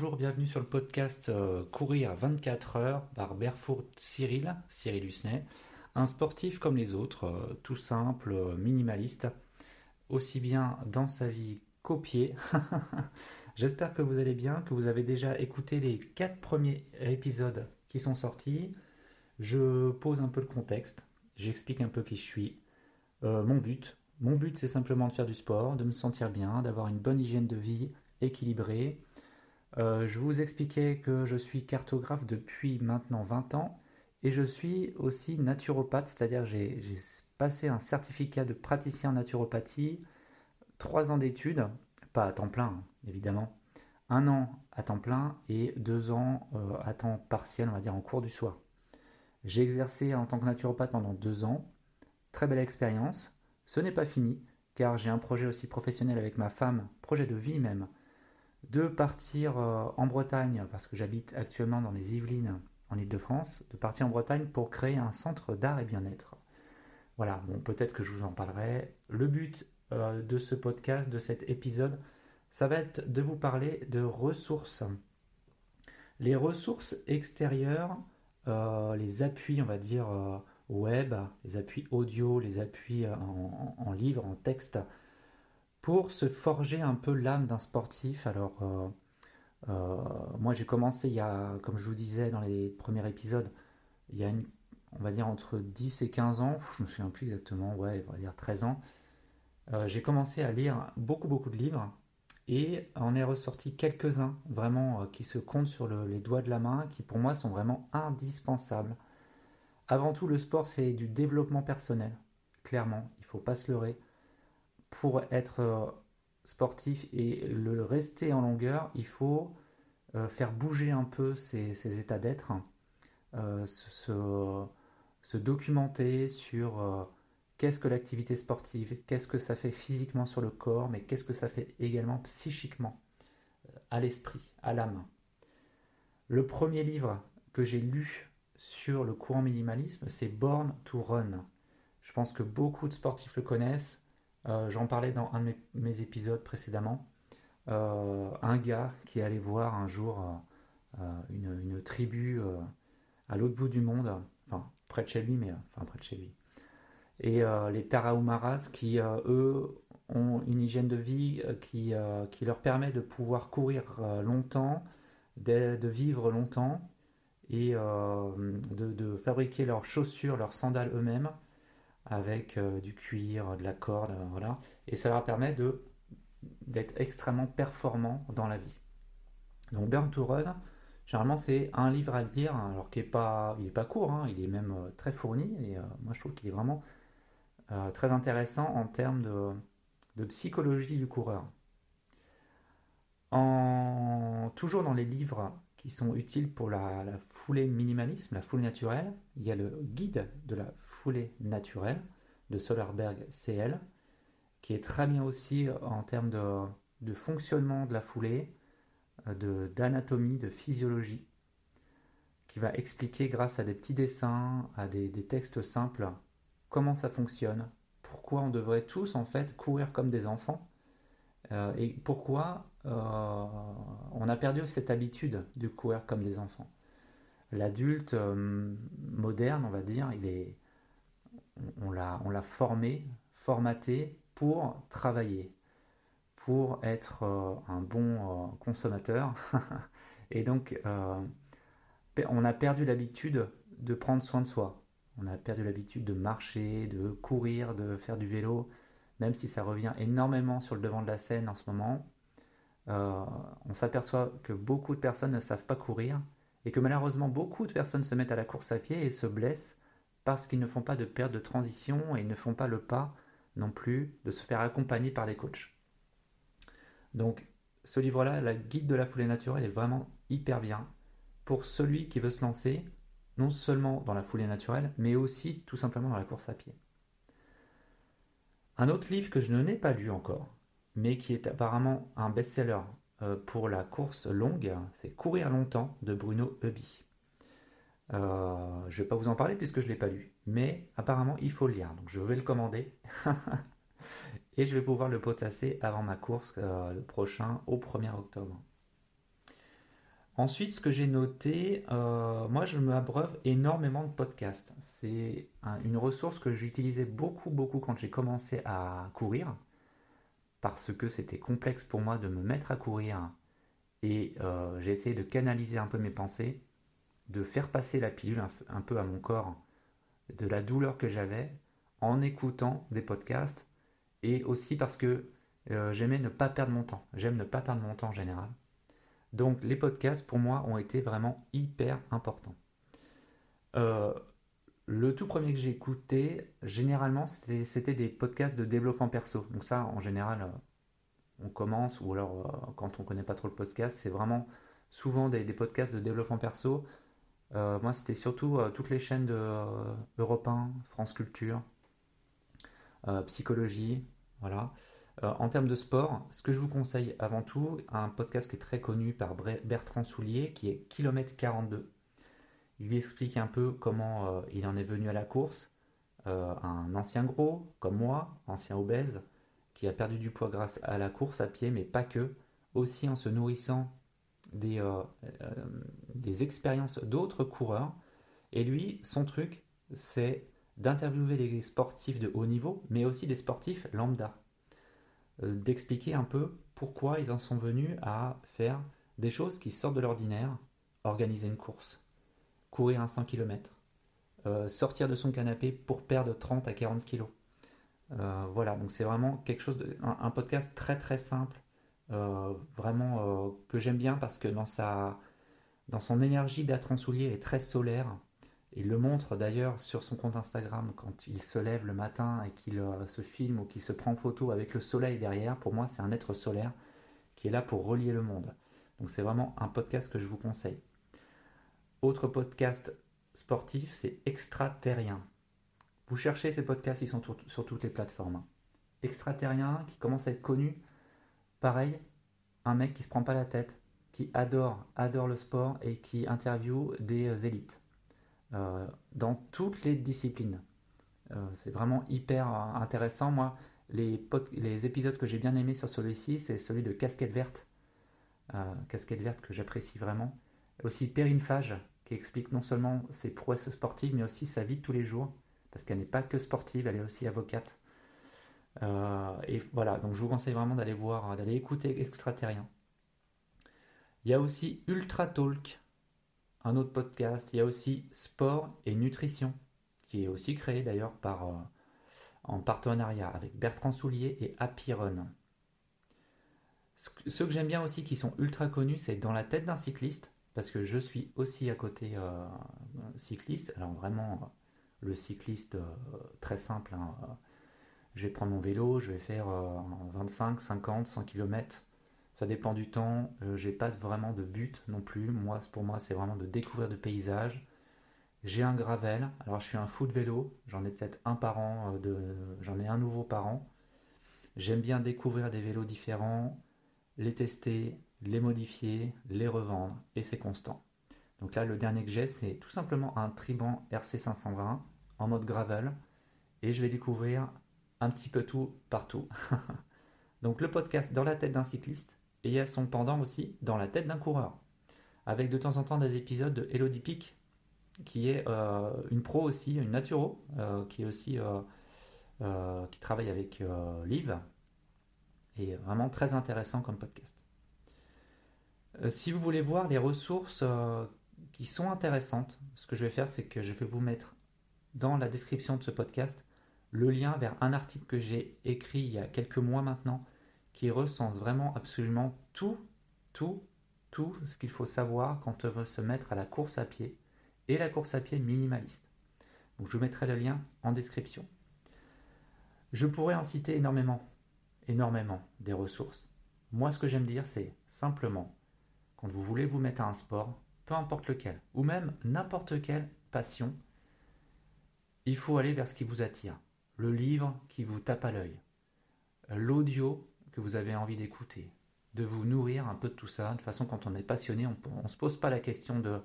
bonjour, bienvenue sur le podcast euh, Courir 24 heures par Barefoot Cyril, Cyril Husnet, un sportif comme les autres, euh, tout simple, euh, minimaliste, aussi bien dans sa vie qu'au pied. J'espère que vous allez bien, que vous avez déjà écouté les quatre premiers épisodes qui sont sortis. Je pose un peu le contexte, j'explique un peu qui je suis, mon but. Mon but, c'est simplement de faire du sport, de me sentir bien, d'avoir une bonne hygiène de vie équilibrée, euh, je vous expliquais que je suis cartographe depuis maintenant 20 ans et je suis aussi naturopathe, c'est-à-dire j'ai passé un certificat de praticien en naturopathie, 3 ans d'études, pas à temps plein évidemment, un an à temps plein et deux ans euh, à temps partiel, on va dire en cours du soir. J'ai exercé en tant que naturopathe pendant deux ans, très belle expérience. Ce n'est pas fini, car j'ai un projet aussi professionnel avec ma femme, projet de vie même, de partir euh, en Bretagne, parce que j'habite actuellement dans les Yvelines, en Ile-de-France, de partir en Bretagne pour créer un centre d'art et bien-être. Voilà, bon, peut-être que je vous en parlerai. Le but euh, de ce podcast, de cet épisode, ça va être de vous parler de ressources. Les ressources extérieures, euh, les appuis, on va dire, web, les appuis audio, les appuis en, en livre, en texte, pour se forger un peu l'âme d'un sportif. Alors, euh, euh, moi j'ai commencé il y a, comme je vous disais dans les premiers épisodes, il y a une, on va dire entre 10 et 15 ans, je me souviens plus exactement, ouais, on va dire 13 ans, euh, j'ai commencé à lire beaucoup beaucoup de livres et on est ressorti quelques-uns vraiment qui se comptent sur les doigts de la main, qui pour moi sont vraiment indispensables. Avant tout, le sport c'est du développement personnel, clairement, il faut pas se leurrer pour être euh, sportif et le rester en longueur, il faut euh, faire bouger un peu ses, états d'être, euh, se, documenter sur qu'est-ce que l'activité sportive, qu'est-ce que ça fait physiquement sur le corps, mais qu'est-ce que ça fait également psychiquement, à l'esprit, à l'âme. Le premier livre que j'ai lu sur le courant minimalisme, c'est Born to Run. Je pense que beaucoup de sportifs le connaissent. Euh, j'en parlais dans un de mes, épisodes précédemment. Euh, un gars qui allait voir un jour euh, une, tribu à l'autre bout du monde, enfin près de chez lui, mais enfin près de chez lui. Et les Tarahumaras qui, eux, ont une hygiène de vie qui, leur permet de pouvoir courir longtemps, de, vivre longtemps et de, fabriquer leurs chaussures, leurs sandales eux-mêmes avec euh, du cuir, de la corde, euh, voilà. Et ça leur permet de, d'être extrêmement performant dans la vie. Donc Burn to Run, généralement c'est un livre à lire, hein, alors qu'il n'est pas, il est pas court, hein, il est même euh, très fourni, et moi je trouve qu'il est vraiment très intéressant en termes de, psychologie du coureur. En, toujours dans les livres qui sont utiles pour la, foulée minimalisme, la foulée naturelle. Il y a le guide de la foulée naturelle de Solarberg CL, qui est très bien aussi en termes de, fonctionnement de la foulée, euh, d'anatomie, de, physiologie, qui va expliquer grâce à des petits dessins, à des, textes simples, comment ça fonctionne, pourquoi on devrait tous en fait courir comme des enfants, euh, et pourquoi on a perdu cette habitude de courir comme des enfants. L'adulte euh, moderne, on va dire, il est, on, l'a, on l'a formé, formaté pour travailler, pour être euh, un bon consommateur. Et donc, on a perdu l'habitude de prendre soin de soi. On a perdu l'habitude de marcher, de courir, de faire du vélo, même si ça revient énormément sur le devant de la scène en ce moment. Euh, on s'aperçoit que beaucoup de personnes ne savent pas courir et que malheureusement beaucoup de personnes se mettent à la course à pied et se blessent parce qu'ils ne font pas de perte de transition et ne font pas le pas non plus de se faire accompagner par des coachs. Donc ce livre-là, la guide de la foulée naturelle, est vraiment hyper bien pour celui qui veut se lancer, non seulement dans la foulée naturelle, mais aussi tout simplement dans la course à pied. Un autre livre que je n'ai pas lu encore, mais qui est apparemment un best-seller euh, pour la course longue, c'est Courir longtemps de Bruno Hubby. Euh, je ne vais pas vous en parler puisque je ne l'ai pas lu, mais apparemment il faut le lire, donc je vais le commander et je vais pouvoir le potasser avant ma course euh, le prochain au 1er octobre. Ensuite, ce que j'ai noté, moi je m'abreuve énormément de podcasts. C'est une ressource que j'utilisais beaucoup, beaucoup quand j'ai commencé à courir, parce que c'était complexe pour moi de me mettre à courir et euh, j'ai essayé de canaliser un peu mes pensées, de faire passer la pilule un, peu à mon corps de la douleur que j'avais en écoutant des podcasts et aussi parce que euh, j'aimais ne pas perdre mon temps. J'aime ne pas perdre mon temps en général. Donc les podcasts pour moi ont été vraiment hyper importants. Euh, le tout premier que j'ai écouté, généralement, c'était des podcasts de développement perso. Donc ça, en général, euh, on commence, ou alors euh, quand on ne connaît pas trop le podcast, c'est vraiment souvent des, podcasts de développement perso. moi, c'était surtout toutes les chaînes de Europe 1, France Culture, Psychologie, voilà. Euh, en termes de sport, ce que je vous conseille avant tout, un podcast qui est très connu par Bertrand Soulier, qui est Kilomètre 42. Il explique un peu comment euh, il en est venu à la course. Euh, un ancien gros, comme moi, ancien obèse, qui a perdu du poids grâce à la course à pied, mais pas que, aussi en se nourrissant des, des expériences d'autres coureurs. Et lui, son truc, c'est d'interviewer des sportifs de haut niveau, mais aussi des sportifs lambda. Euh, d'expliquer un peu pourquoi ils en sont venus à faire des choses qui sortent de l'ordinaire, organiser une course, courir un 100 km, euh, sortir de son canapé pour perdre 30 à 40 kg. Euh, voilà, donc c'est vraiment quelque chose, de, un, podcast très très simple, vraiment que j'aime bien parce que dans sa, dans son énergie, Bertrand Soulier est très solaire. Il le montre d'ailleurs sur son compte Instagram quand il se lève le matin et qu'il euh, se filme ou qu'il se prend photo avec le soleil derrière. Pour moi, c'est un être solaire qui est là pour relier le monde. Donc c'est vraiment un podcast que je vous conseille. Autre podcast sportif, c'est Extraterrien. Vous cherchez ces podcasts, ils sont sur toutes les plateformes. Hein. Extraterrien qui commence à être connu. Pareil, un mec qui se prend pas la tête, qui adore, adore le sport et qui interviewe des euh, élites. Euh, dans toutes les disciplines. Euh, c'est vraiment hyper intéressant. Moi, les, les épisodes que j'ai bien aimés sur celui-ci, c'est celui de Casquette Verte. Casquette Verte que j'apprécie vraiment. Aussi Perrine Fage, qui explique non seulement ses prouesses sportives, mais aussi sa vie de tous les jours. Parce qu'elle n'est pas que sportive, elle est aussi avocate. et voilà, donc je vous conseille vraiment d'aller voir, d'aller écouter Extraterrien. Il y a aussi Ultra Talk, un autre podcast. Il y a aussi Sport et Nutrition, qui est aussi créé d'ailleurs par, euh, en partenariat avec Bertrand Soulier et Happy Run. Ceux que j'aime bien aussi, qui sont ultra connus, c'est Dans la tête d'un cycliste, parce que je suis aussi à côté euh, cycliste. Alors vraiment, le cycliste euh, très simple. Hein, je vais prendre mon vélo, je vais faire 25, 50, 100 km ça dépend du temps. Euh, j'ai pas vraiment de but non plus. Moi, pour moi, c'est vraiment de découvrir de paysages. J'ai un gravel. Alors, je suis un fou de vélo. J'en ai peut-être un par an. Euh, de... J'en ai un nouveau par an. J'aime bien découvrir des vélos différents, les tester, les modifier, les revendre. Et c'est constant. Donc là, le dernier que j'ai, c'est tout simplement un Triban RC520 en mode gravel. Et je vais découvrir un petit peu tout partout. Donc le podcast dans la tête d'un cycliste, et il y a son pendant aussi dans la tête d'un coureur. Avec de temps en temps des épisodes de Elodie Pic, qui est euh, une pro aussi, une naturo, euh, qui est aussi euh, qui travaille avec Liv, et vraiment très intéressant comme podcast. Si vous voulez voir les ressources qui sont intéressantes, ce que je vais faire, c'est que je vais vous mettre dans la description de ce podcast le lien vers un article que j'ai écrit il y a quelques mois maintenant qui recense vraiment absolument tout, tout, tout ce qu'il faut savoir quand on veut se mettre à la course à pied et la course à pied minimaliste. Donc je vous mettrai le lien en description. Je pourrais en citer énormément, énormément des ressources. Moi, ce que j'aime dire, c'est simplement, quand vous voulez vous mettre à un sport, peu importe lequel, ou même n'importe quelle passion, il faut aller vers ce qui vous attire. Le livre qui vous tape à l'œil, l'audio vous avez envie d'écouter, de vous nourrir un peu de tout ça. De façon, quand on est passionné, on ne se pose pas la question de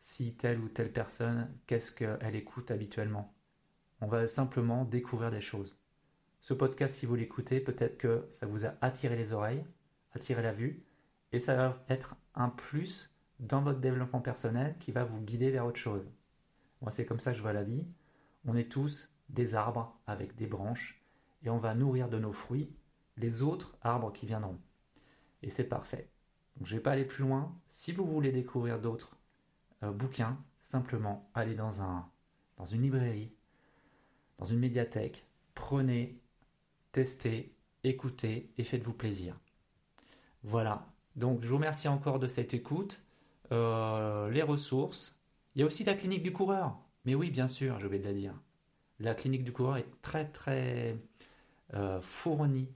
si telle ou telle personne, qu'est-ce qu'elle écoute habituellement. On va simplement découvrir des choses. Ce podcast, si vous l'écoutez, peut-être que ça vous a attiré les oreilles, attiré la vue, et ça va être un plus dans votre développement personnel qui va vous guider vers autre chose. Moi, c'est comme ça que je vois la vie. On est tous des arbres avec des branches et on va nourrir de nos fruits les autres arbres qui viendront. Et c'est parfait. Je ne vais pas aller plus loin. Si vous voulez découvrir d'autres euh, bouquins, simplement allez dans, un, dans une librairie, dans une médiathèque, prenez, testez, écoutez et faites-vous plaisir. Voilà. Donc, je vous remercie encore de cette écoute. Euh, les ressources. Il y a aussi la clinique du coureur. Mais oui, bien sûr, je vais le dire. La clinique du coureur est très très euh, fournie.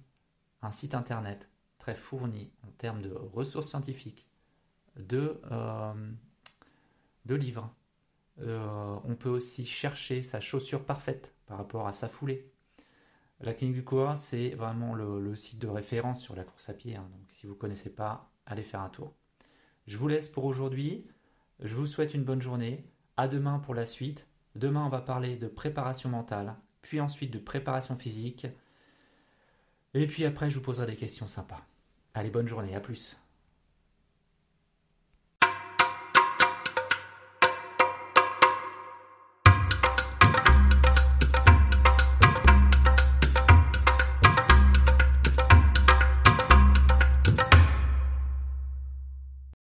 Un site internet très fourni en termes de ressources scientifiques, de, euh, de livres. on peut aussi chercher sa chaussure parfaite par rapport à sa foulée. La clinique du coureur, c'est vraiment le, site de référence sur la course à pied. Hein. donc si vous ne connaissez pas, allez faire un tour. Je vous laisse pour aujourd'hui. Je vous souhaite une bonne journée. À demain pour la suite. Demain, on va parler de préparation mentale, puis ensuite de préparation physique. Et puis après, je vous poserai des questions sympas. Allez, bonne journée, à plus.